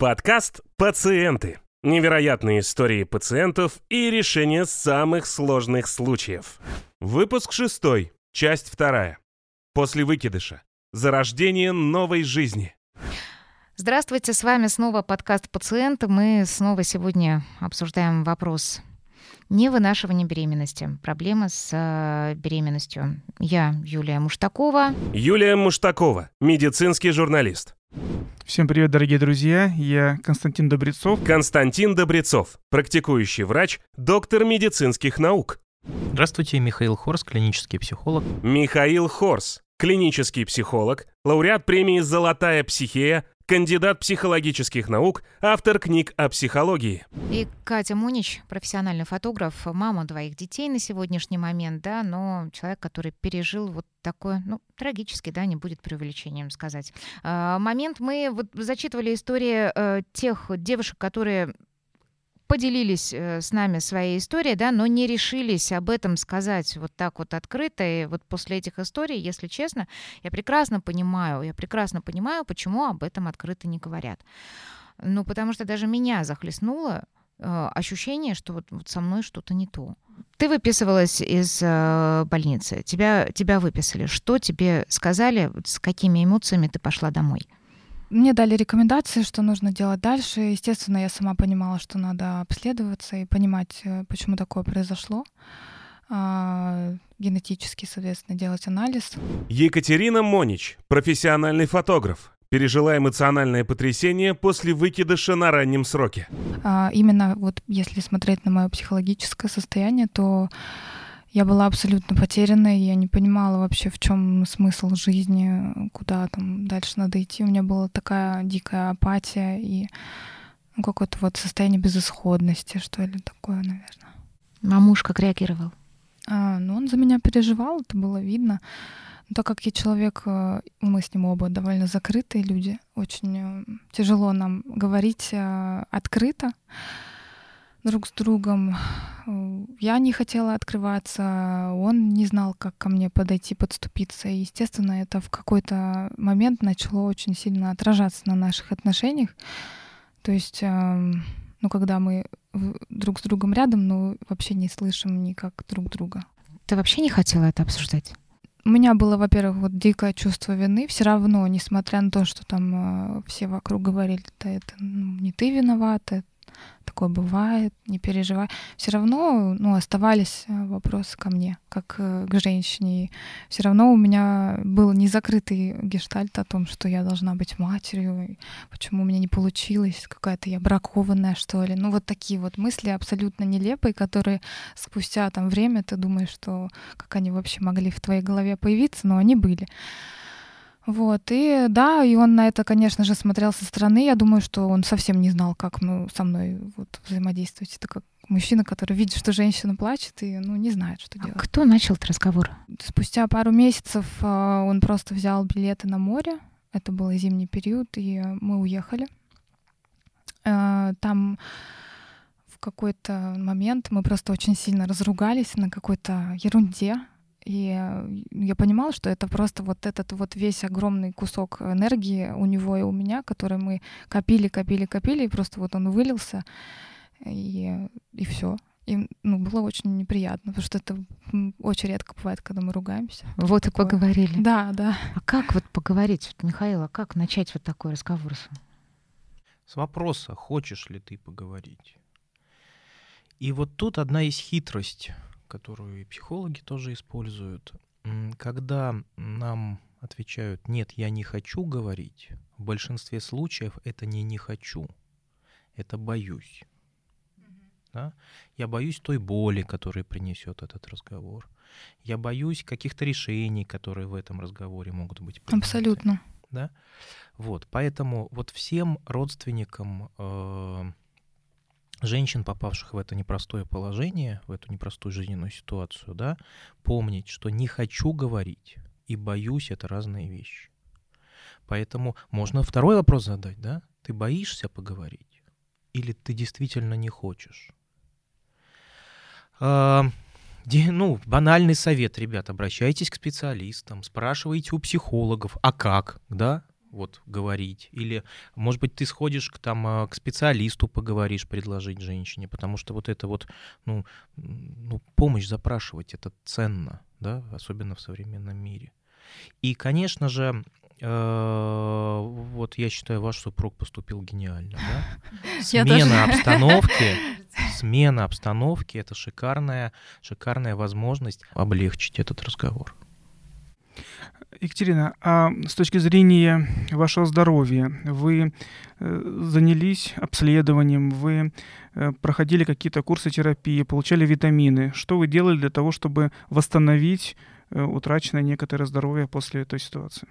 Подкаст «Пациенты». Невероятные истории пациентов и решение самых сложных случаев. Выпуск шестой, часть вторая. После выкидыша. Зарождение новой жизни. Здравствуйте, с вами снова подкаст «Пациенты». Мы снова сегодня обсуждаем вопрос невынашивания беременности. Проблемы с э, беременностью. Я Юлия Муштакова. Юлия Муштакова, медицинский журналист. Всем привет, дорогие друзья. Я Константин Добрецов. Константин Добрецов, практикующий врач, доктор медицинских наук. Здравствуйте, Михаил Хорс, клинический психолог. Михаил Хорс, клинический психолог, лауреат премии «Золотая психея», кандидат психологических наук, автор книг о психологии. И Катя Мунич, профессиональный фотограф, мама двоих детей на сегодняшний момент, да, но человек, который пережил вот такой, ну, трагический, да, не будет преувеличением сказать. А, момент мы вот зачитывали истории э, тех девушек, которые поделились э, с нами своей историей, да, но не решились об этом сказать вот так вот открыто. И вот после этих историй, если честно, я прекрасно понимаю, я прекрасно понимаю, почему об этом открыто не говорят. Ну, потому что даже меня захлестнуло э, ощущение, что вот, вот со мной что-то не то. Ты выписывалась из э, больницы, тебя, тебя выписали. Что тебе сказали, с какими эмоциями ты пошла домой? Мне дали рекомендации, что нужно делать дальше. Естественно, я сама понимала, что надо обследоваться и понимать, э, почему такое произошло. А, генетически, соответственно, делать анализ. Екатерина Монич, профессиональный фотограф, пережила эмоциональное потрясение после выкидыша на раннем сроке. А, именно вот если смотреть на мое психологическое состояние, то я была абсолютно потерянной, я не понимала вообще, в чем смысл жизни, куда там дальше надо идти. У меня была такая дикая апатия и ну, какое-то вот состояние безысходности, что ли, такое, наверное. А муж как реагировал? А, ну, он за меня переживал, это было видно. Но так как я человек, э, мы с ним оба довольно закрытые люди, очень э, тяжело нам говорить э, открыто друг с другом. Я не хотела открываться, он не знал, как ко мне подойти, подступиться. И, естественно, это в какой-то момент начало очень сильно отражаться на наших отношениях. То есть, эм, ну, когда мы друг с другом рядом, но вообще не слышим никак друг друга. Ты вообще не хотела это обсуждать? У меня было, во-первых, вот дикое чувство вины. Все равно, несмотря на то, что там э, все вокруг говорили, да это ну, не ты виновата, такое бывает, не переживай. Все равно, ну, оставались э, вопросы ко мне, как э, к женщине. Все равно у меня был незакрытый гештальт о том, что я должна быть матерью, почему у меня не получилось, какая-то я бракованная, что ли. Ну, вот такие вот мысли абсолютно нелепые, которые спустя там время ты думаешь, что как они вообще могли в твоей голове появиться, но они были. Вот, и да, и он на это, конечно же, смотрел со стороны. Я думаю, что он совсем не знал, как ну, со мной вот, взаимодействовать. Это как мужчина, который видит, что женщина плачет, и ну, не знает, что а делать. Кто начал этот разговор? Спустя пару месяцев а, он просто взял билеты на море. Это был зимний период, и мы уехали. А, там в какой-то момент мы просто очень сильно разругались на какой-то ерунде. И я понимала, что это просто вот этот вот весь огромный кусок энергии у него и у меня, который мы копили, копили, копили, и просто вот он вылился, и, и все. И ну, было очень неприятно, потому что это очень редко бывает, когда мы ругаемся. Вот такое. и поговорили. Да, да. А как вот поговорить, Михаил, а как начать вот такой разговор? С вопроса, хочешь ли ты поговорить? И вот тут одна есть хитрость — которую и психологи тоже используют. Когда нам отвечают «нет, я не хочу говорить», в большинстве случаев это не «не хочу», это «боюсь». Да? Я боюсь той боли, которую принесет этот разговор. Я боюсь каких-то решений, которые в этом разговоре могут быть приняты. Абсолютно. Да? Вот, поэтому вот всем родственникам э, женщин, попавших в это непростое положение, в эту непростую жизненную ситуацию, да, помнить, что не хочу говорить и боюсь — это разные вещи. Поэтому можно второй вопрос задать, да? Ты боишься поговорить или ты действительно не хочешь? А, ну, банальный совет, ребят, обращайтесь к специалистам, спрашивайте у психологов, а как, да? Вот говорить, или, может быть, ты сходишь к, там, а, к специалисту поговоришь, предложить женщине, потому что вот это вот, ну, ну, помощь запрашивать, это ценно, да, особенно в современном мире. И, конечно же, э, вот я считаю, ваш супруг поступил гениально, да? Смена обстановки, смена обстановки — это шикарная, шикарная возможность облегчить этот разговор. Екатерина, а с точки зрения вашего здоровья, вы э, занялись обследованием, вы э, проходили какие-то курсы терапии, получали витамины. Что вы делали для того, чтобы восстановить э, утраченное некоторое здоровье после этой ситуации?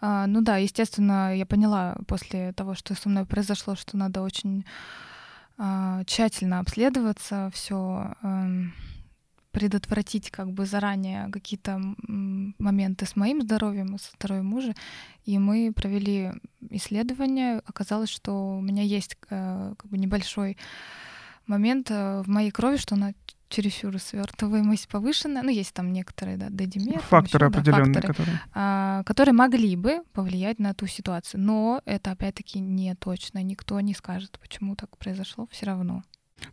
А, ну да, естественно, я поняла после того, что со мной произошло, что надо очень а, тщательно обследоваться, все эм, предотвратить как бы заранее какие-то моменты с моим здоровьем, со здоровьем мужа. И мы провели исследование. Оказалось, что у меня есть э, как бы небольшой момент э, в моей крови, что она чересчур свертываемость повышенная, ну, есть там некоторые, да, дедимер. Факторы еще, определенные, да, факторы, которые... А, которые могли бы повлиять на ту ситуацию. Но это, опять-таки, не точно. Никто не скажет, почему так произошло все равно.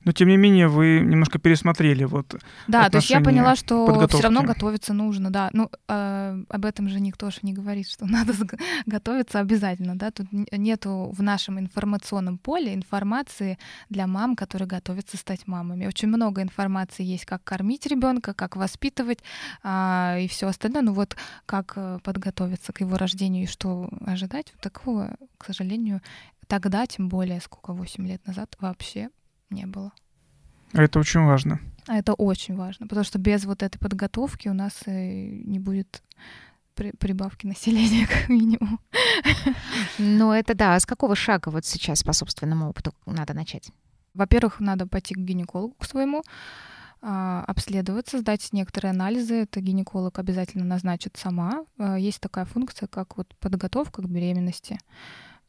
Но тем не менее вы немножко пересмотрели вот. Да, то есть я поняла, что все равно готовиться нужно, да. Ну э, об этом же никто же не говорит, что надо готовиться обязательно, да. Тут нету в нашем информационном поле информации для мам, которые готовятся стать мамами. Очень много информации есть, как кормить ребенка, как воспитывать э, и все остальное. Ну вот как э, подготовиться к его рождению и что ожидать, вот такого, к сожалению, тогда, тем более, сколько, 8 лет назад, вообще не было. А это очень важно. А это очень важно, потому что без вот этой подготовки у нас не будет при, прибавки населения, как минимум. Ну, это да. А с какого шага вот сейчас по собственному опыту надо начать? Во-первых, надо пойти к гинекологу к своему, а, обследоваться, сдать некоторые анализы. Это гинеколог обязательно назначит сама. А, есть такая функция, как вот подготовка к беременности.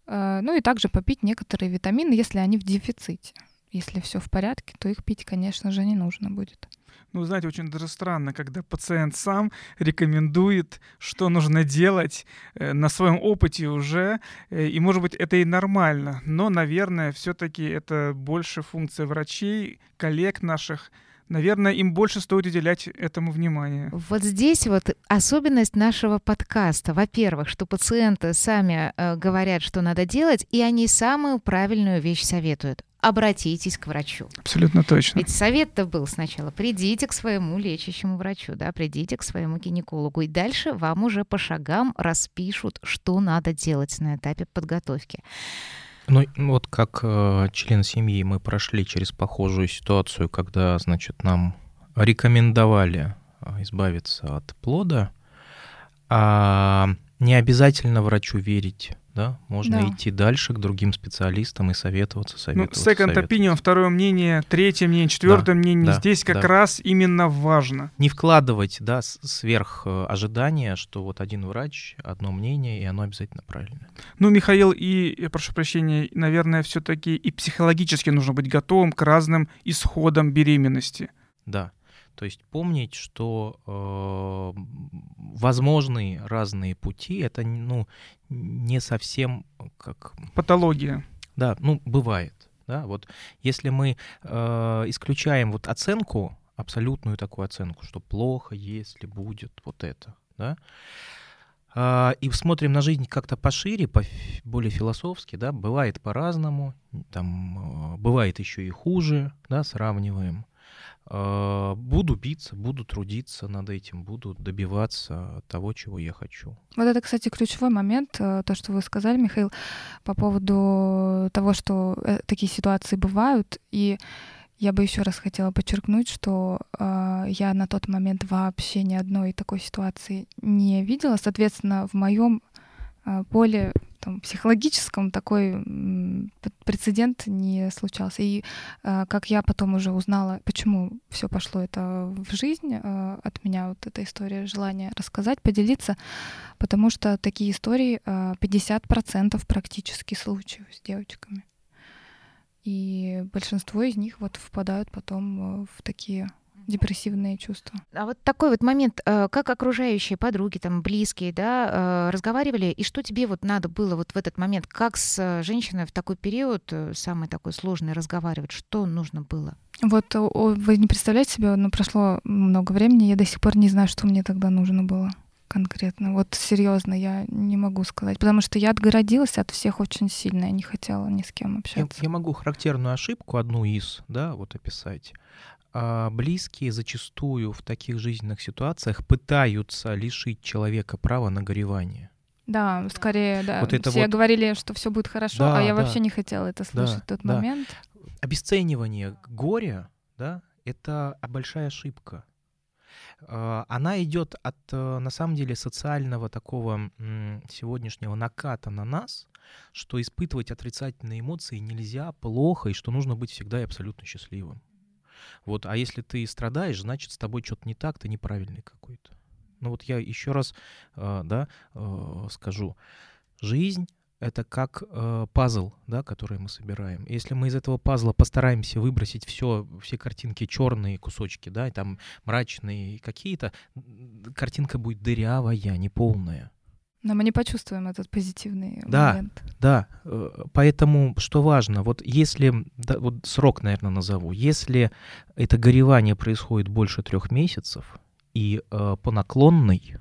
А, ну и также попить некоторые витамины, если они в дефиците. Если все в порядке, то их пить, конечно же, не нужно будет. Ну, знаете, очень даже странно, когда пациент сам рекомендует, что нужно делать э, на своем опыте уже, э, и, может быть, это и нормально, но, наверное, все-таки это больше функция врачей, коллег наших, наверное, им больше стоит уделять этому внимание. Вот здесь вот особенность нашего подкаста. Во-первых, что пациенты сами э, говорят, что надо делать, и они самую правильную вещь советуют обратитесь к врачу. Абсолютно точно. Ведь совет-то был сначала, придите к своему лечащему врачу, да, придите к своему гинекологу, и дальше вам уже по шагам распишут, что надо делать на этапе подготовки. Ну, вот как э, член семьи мы прошли через похожую ситуацию, когда, значит, нам рекомендовали э, избавиться от плода, а не обязательно врачу верить да, можно да. идти дальше к другим специалистам и советоваться, ну, советоваться. Ну, second opinion, второе мнение, третье мнение, четвертое да, мнение, да, здесь как да. раз именно важно. Не вкладывать, да, сверх э, ожидания, что вот один врач, одно мнение, и оно обязательно правильное. Ну, Михаил, и, я прошу прощения, наверное, все-таки и психологически нужно быть готовым к разным исходам беременности. Да. То есть помнить, что э, возможны разные пути, это ну, не совсем как... Патология. Да, ну, бывает. Да? Вот если мы э, исключаем вот оценку, абсолютную такую оценку, что плохо, если будет вот это, да, э, и смотрим на жизнь как-то пошире, по, более философски, да, бывает по-разному, там, э, бывает еще и хуже, да, сравниваем. А, буду биться, буду трудиться над этим, буду добиваться того, чего я хочу. Вот это, кстати, ключевой момент, э, то, что вы сказали, Михаил, по поводу того, что э, такие ситуации бывают. И я бы еще раз хотела подчеркнуть, что э, я на тот момент вообще ни одной такой ситуации не видела. Соответственно, в моем э, поле там, психологическом такой прецедент не случался. И э, как я потом уже узнала, почему все пошло это в жизнь, э, от меня вот эта история, желание рассказать, поделиться, потому что такие истории э, 50% практически случаев с девочками. И большинство из них вот впадают потом в такие депрессивные чувства. А вот такой вот момент, э, как окружающие, подруги, там, близкие, да, э, разговаривали, и что тебе вот надо было вот в этот момент, как с э, женщиной в такой период, самый такой сложный, разговаривать, что нужно было? Вот вы не представляете себе, но прошло много времени, я до сих пор не знаю, что мне тогда нужно было конкретно. Вот серьезно, я не могу сказать, потому что я отгородилась от всех очень сильно, я не хотела ни с кем общаться. Я, я могу характерную ошибку, одну из, да, вот описать. А близкие зачастую в таких жизненных ситуациях пытаются лишить человека права на горевание. Да, скорее, да. Вот это все вот... говорили, что все будет хорошо, да, а я да. вообще не хотела это слышать да, в тот да. момент. Обесценивание горя, да, это большая ошибка. А, она идет от, э, на самом деле, социального такого сегодняшнего наката на нас, что испытывать отрицательные эмоции нельзя, плохо, и что нужно быть всегда и абсолютно счастливым. Вот, а если ты страдаешь, значит, с тобой что-то не так, ты неправильный какой-то. Ну вот я еще раз, э, да, э, скажу. Жизнь это как э, пазл, да, который мы собираем. Если мы из этого пазла постараемся выбросить все, все картинки черные кусочки, да, и там мрачные какие-то, картинка будет дырявая, неполная. Но мы не почувствуем этот позитивный да, момент. Да, э, поэтому что важно, вот если, да, вот срок, наверное, назову, если это горевание происходит больше трех месяцев и э, по наклонной,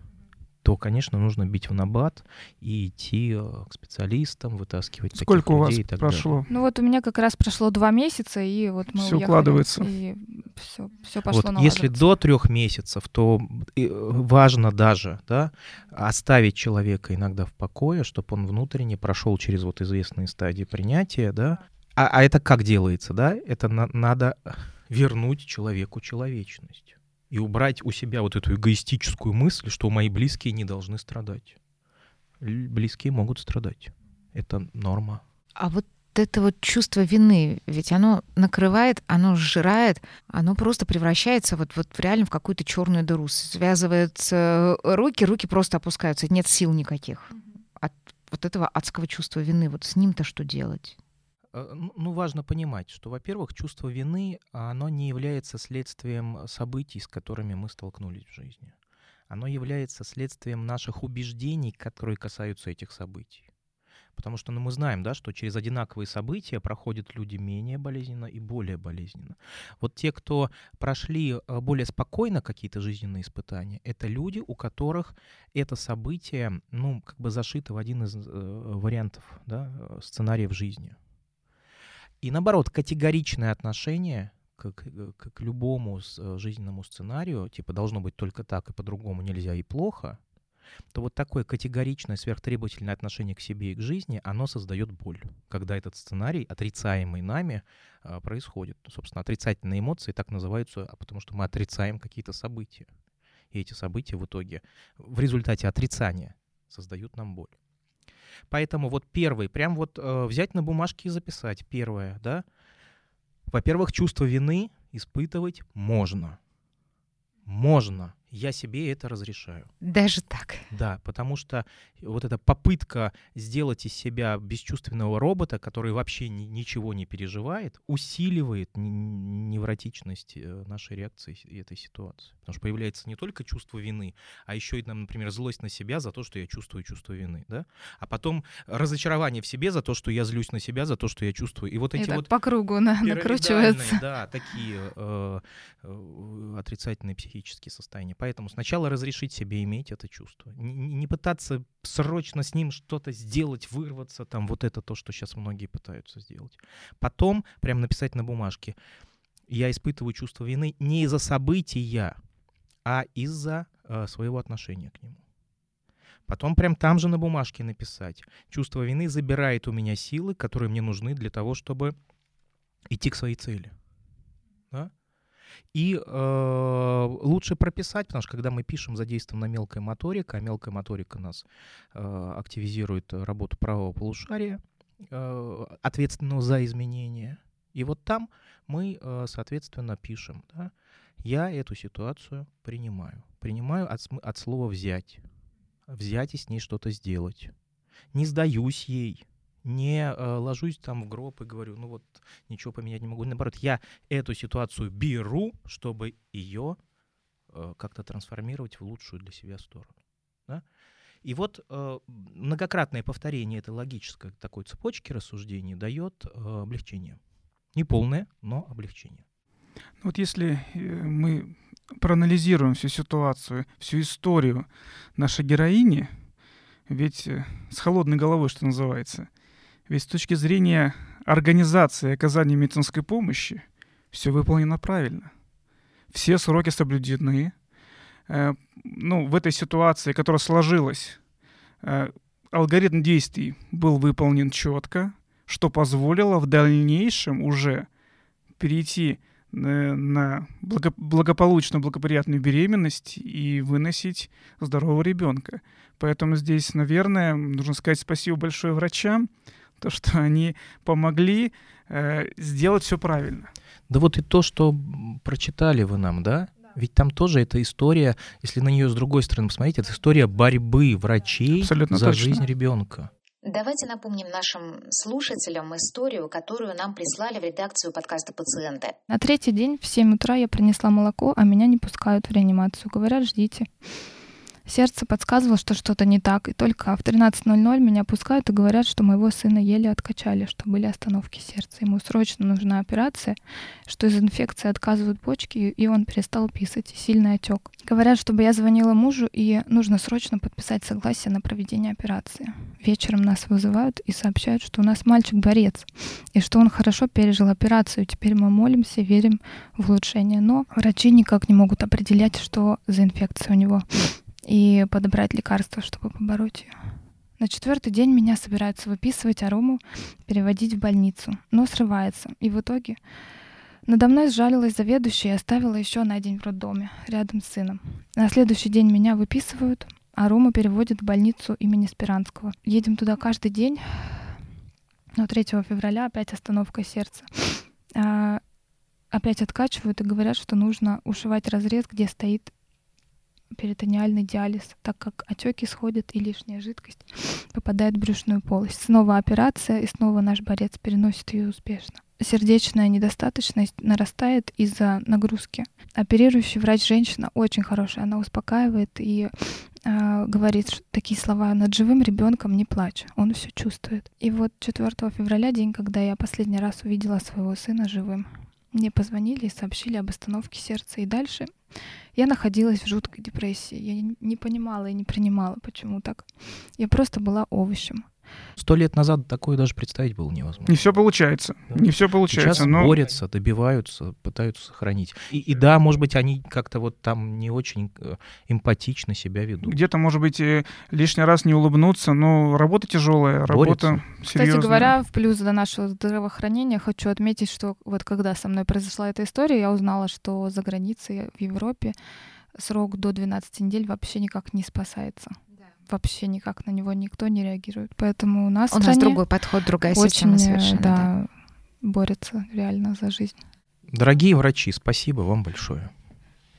то, конечно, нужно бить в набат и идти э, к специалистам, вытаскивать Сколько таких у вас людей и так прошло? Далее. Ну вот у меня как раз прошло два месяца, и вот мы все укладывается. И все, все пошло вот Если до трех месяцев, то э, важно даже да, оставить человека иногда в покое, чтобы он внутренне прошел через вот известные стадии принятия, да. А, а это как делается, да? Это на, надо вернуть человеку человечность и убрать у себя вот эту эгоистическую мысль, что мои близкие не должны страдать. Близкие могут страдать. Это норма. А вот это вот чувство вины, ведь оно накрывает, оно сжирает, оно просто превращается вот, вот реально в какую-то черную дыру. Связываются руки, руки просто опускаются, нет сил никаких. От вот этого адского чувства вины, вот с ним-то что делать? Э, ну, важно понимать, что, во-первых, чувство вины, оно не является следствием событий, с которыми мы столкнулись в жизни. Оно является следствием наших убеждений, которые касаются этих событий. Потому что ну, мы знаем, да, что через одинаковые события проходят люди менее болезненно и более болезненно. Вот те, кто прошли э, более спокойно какие-то жизненные испытания, это люди, у которых это событие, ну, как бы зашито в один из э, вариантов, да, э, сценариев жизни. И наоборот, категоричное отношение к, к, к любому э, жизненному сценарию, типа должно быть только так и по-другому нельзя и плохо, то вот такое категоричное, сверхтребовательное отношение к себе и к жизни, оно создает боль, когда этот сценарий, отрицаемый нами, э, происходит. Собственно, отрицательные эмоции так называются, а потому что мы отрицаем какие-то события. И эти события в итоге в результате отрицания создают нам боль. Поэтому вот первый, прям вот э, взять на бумажке и записать. Первое, да. Во-первых, чувство вины испытывать можно. Можно я себе это разрешаю. Даже так. Да, потому что вот эта попытка сделать из себя бесчувственного робота, который вообще ни, ничего не переживает, усиливает невротичность э, нашей реакции этой ситуации. Потому что появляется не только чувство вины, а еще и, например, злость на себя за то, что я чувствую чувство вины, да? А потом разочарование в себе за то, что я злюсь на себя за то, что я чувствую. И вот эти и вот по кругу на, накручиваются. Да, такие э, э, отрицательные психические состояния. Поэтому сначала разрешить себе иметь это чувство. Не, пытаться срочно с ним что-то сделать, вырваться, там вот это то, что сейчас многие пытаются сделать. Потом прям написать на бумажке, я испытываю чувство вины не из-за события, а из-за э, своего отношения к нему. Потом прям там же на бумажке написать. Чувство вины забирает у меня силы, которые мне нужны для того, чтобы идти к своей цели. Да? И э, лучше прописать, потому что когда мы пишем, задействована мелкая моторика, а мелкая моторика нас э, активизирует работу правого полушария, э, ответственного за изменения. И вот там мы, э, соответственно, пишем, да, я эту ситуацию принимаю. Принимаю от, от слова «взять». Взять и с ней что-то сделать. Не сдаюсь ей, не э, ложусь там в гроб и говорю, ну вот ничего поменять не могу. Наоборот, я эту ситуацию беру, чтобы ее э, как-то трансформировать в лучшую для себя сторону. Да? И вот э, многократное повторение этой логической такой цепочки рассуждений дает э, облегчение. Не полное, но облегчение. Вот если э, мы проанализируем всю ситуацию, всю историю нашей героини, ведь э, с холодной головой, что называется, ведь с точки зрения организации оказания медицинской помощи все выполнено правильно. Все сроки соблюдены, Э, ну, в этой ситуации, которая сложилась, э, алгоритм действий был выполнен четко, что позволило в дальнейшем уже перейти э, на благополучную, благоприятную беременность и выносить здорового ребенка. Поэтому здесь, наверное, нужно сказать спасибо большое врачам, то, что они помогли э, сделать все правильно. Да вот и то, что прочитали вы нам, да? Ведь там тоже эта история, если на нее с другой стороны посмотреть, это история борьбы врачей Абсолютно за точно. жизнь ребенка. Давайте напомним нашим слушателям историю, которую нам прислали в редакцию подкаста «Пациенты». На третий день в 7 утра я принесла молоко, а меня не пускают в реанимацию. Говорят, ждите. Сердце подсказывало, что что-то не так, и только в 13.00 меня пускают и говорят, что моего сына еле откачали, что были остановки сердца. Ему срочно нужна операция, что из инфекции отказывают почки, и он перестал писать, и сильный отек. Говорят, чтобы я звонила мужу, и нужно срочно подписать согласие на проведение операции. Вечером нас вызывают и сообщают, что у нас мальчик-борец, и что он хорошо пережил операцию. Теперь мы молимся, верим в улучшение. Но врачи никак не могут определять, что за инфекция у него и подобрать лекарства, чтобы побороть ее. На четвертый день меня собираются выписывать арому, переводить в больницу, но срывается. И в итоге надо мной сжалилась заведующая и оставила еще на день в роддоме, рядом с сыном. На следующий день меня выписывают, а Рома переводят в больницу имени Спиранского. Едем туда каждый день, но 3 февраля опять остановка сердца. А, опять откачивают и говорят, что нужно ушивать разрез, где стоит перитониальный диализ, так как отеки сходят и лишняя жидкость попадает в брюшную полость. Снова операция, и снова наш борец переносит ее успешно. Сердечная недостаточность нарастает из-за нагрузки. Оперирующий врач женщина очень хорошая, она успокаивает и э, говорит такие слова: над живым ребенком не плачь, он все чувствует. И вот 4 февраля, день, когда я последний раз увидела своего сына живым, мне позвонили и сообщили об остановке сердца. И дальше я находилась в жуткой депрессии. Я не понимала и не принимала, почему так. Я просто была овощем. Сто лет назад такое даже представить было невозможно. Не все получается. Да? Не все получается. Сейчас но... борются, добиваются, пытаются сохранить. И, и да, может быть, они как-то вот там не очень э, эмпатично себя ведут. Где-то, может быть, лишний раз не улыбнуться, но работа тяжелая, работа серьезная. Кстати говоря, в плюс до нашего здравоохранения хочу отметить, что вот когда со мной произошла эта история, я узнала, что за границей в Европе срок до 12 недель вообще никак не спасается вообще никак на него никто не реагирует. Поэтому у нас у нас другой подход, другая очень, система совершенно. Да, да, борется реально за жизнь. Дорогие врачи, спасибо вам большое.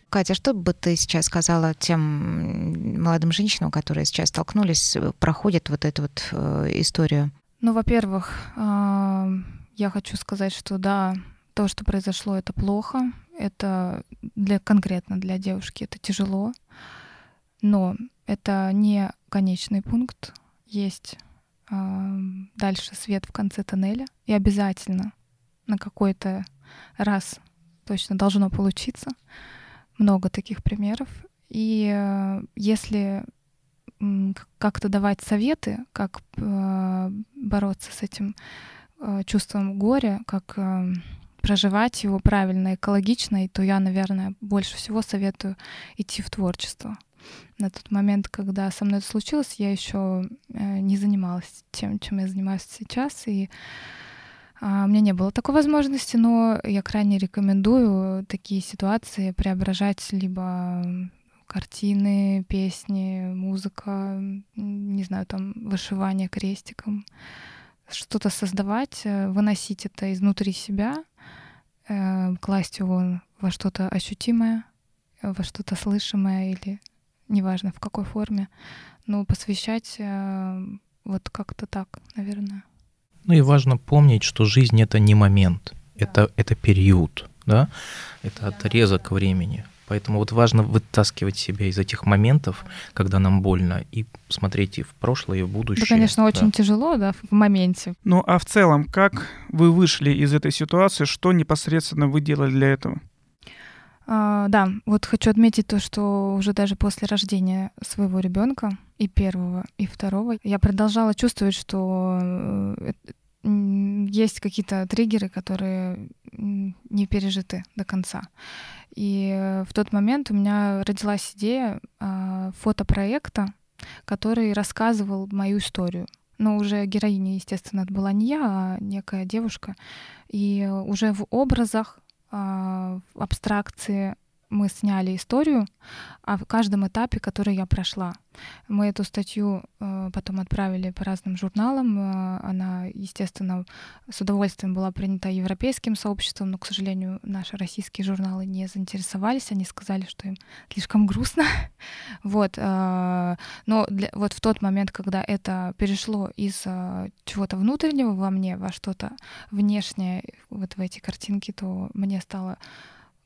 Катя, что бы ты сейчас сказала тем молодым женщинам, которые сейчас столкнулись, проходят вот эту вот э, историю? Ну, во-первых, э, я хочу сказать, что да, то, что произошло, это плохо, это для конкретно для девушки это тяжело, но это не конечный пункт. Есть э, дальше свет в конце тоннеля. И обязательно на какой-то раз точно должно получиться. Много таких примеров. И э, если как-то давать советы, как э, бороться с этим э, чувством горя, как э, проживать его правильно, экологично, то я, наверное, больше всего советую идти в творчество на тот момент, когда со мной это случилось, я еще э, не занималась тем, чем я занимаюсь сейчас, и а, у меня не было такой возможности, но я крайне рекомендую такие ситуации преображать либо картины, песни, музыка, не знаю, там вышивание крестиком, что-то создавать, э, выносить это изнутри себя, э, класть его во что-то ощутимое, во что-то слышимое или неважно в какой форме, но посвящать э, вот как-то так, наверное. Ну и важно помнить, что жизнь это не момент, это, это период, да, это отрезок времени. Поэтому вот важно вытаскивать себя из этих моментов, когда нам больно, и смотреть и в прошлое, и в будущее. Это, конечно, очень да. тяжело, да, в моменте. Ну а в целом, как вы вышли из этой ситуации, что непосредственно вы делали для этого? А, да, вот хочу отметить то, что уже даже после рождения своего ребенка и первого, и второго, я продолжала чувствовать, что э, есть какие-то триггеры, которые не пережиты до конца. И э, в тот момент у меня родилась идея э, фотопроекта, который рассказывал мою историю. Но уже героиня, естественно, это была не я, а некая девушка. И уже в образах, абстракции мы сняли историю о каждом этапе, который я прошла. Мы эту статью э, потом отправили по разным журналам. Э, она, естественно, с удовольствием была принята европейским сообществом, но, к сожалению, наши российские журналы не заинтересовались. Они сказали, что им слишком грустно. вот. Э, но вот в тот момент, когда это перешло из э, чего-то внутреннего во мне во что-то внешнее, вот в эти картинки, то мне стало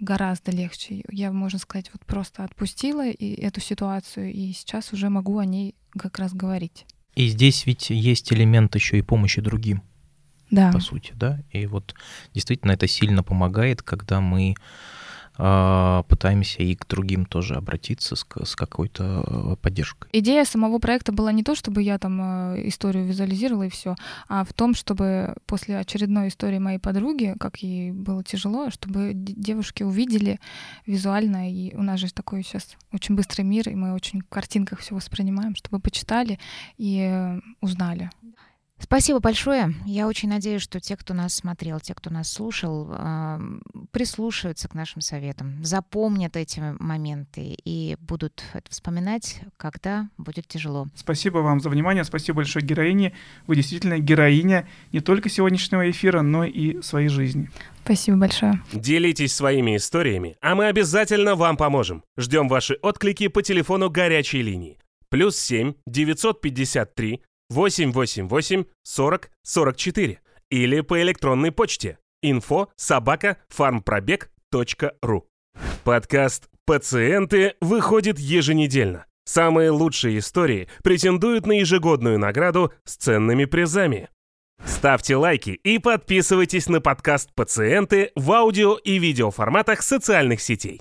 гораздо легче. Я, можно сказать, вот просто отпустила и эту ситуацию, и сейчас уже могу о ней как раз говорить. И здесь ведь есть элемент еще и помощи другим. Да. По сути, да. И вот действительно это сильно помогает, когда мы пытаемся и к другим тоже обратиться с, с какой-то э, поддержкой. Идея самого проекта была не то, чтобы я там э, историю визуализировала и все, а в том, чтобы после очередной истории моей подруги, как ей было тяжело, чтобы девушки увидели визуально, и у нас же такой сейчас очень быстрый мир, и мы очень в картинках все воспринимаем, чтобы почитали и э, узнали. Спасибо большое. Я очень надеюсь, что те, кто нас смотрел, те, кто нас слушал, прислушаются к нашим советам, запомнят эти моменты и будут это вспоминать, когда будет тяжело. Спасибо вам за внимание. Спасибо большое героине. Вы действительно героиня не только сегодняшнего эфира, но и своей жизни. Спасибо большое. Делитесь своими историями, а мы обязательно вам поможем. Ждем ваши отклики по телефону горячей линии. Плюс 7 953 888 40 44 или по электронной почте info собака фармпробег.ру. Подкаст «Пациенты» выходит еженедельно. Самые лучшие истории претендуют на ежегодную награду с ценными призами. Ставьте лайки и подписывайтесь на подкаст «Пациенты» в аудио и видеоформатах социальных сетей.